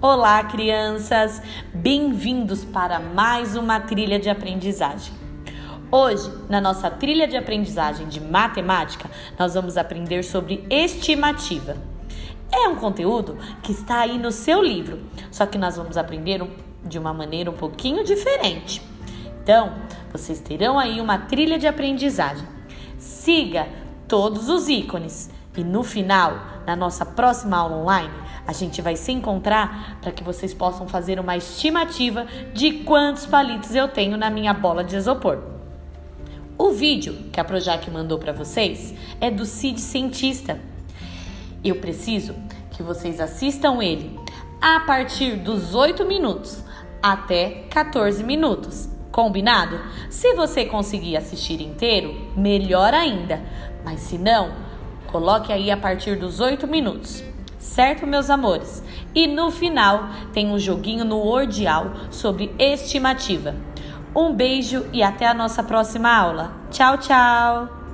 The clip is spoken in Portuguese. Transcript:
Olá, crianças! Bem-vindos para mais uma trilha de aprendizagem. Hoje, na nossa trilha de aprendizagem de matemática, nós vamos aprender sobre estimativa. É um conteúdo que está aí no seu livro, só que nós vamos aprender de uma maneira um pouquinho diferente. Então, vocês terão aí uma trilha de aprendizagem. Siga todos os ícones e no final, na nossa próxima aula online, a gente vai se encontrar para que vocês possam fazer uma estimativa de quantos palitos eu tenho na minha bola de isopor. O vídeo que a Projac mandou para vocês é do Cid Cientista. Eu preciso que vocês assistam ele a partir dos 8 minutos até 14 minutos. Combinado? Se você conseguir assistir inteiro, melhor ainda. Mas se não, Coloque aí a partir dos 8 minutos. Certo, meus amores? E no final tem um joguinho no Ordial sobre estimativa. Um beijo e até a nossa próxima aula. Tchau, tchau!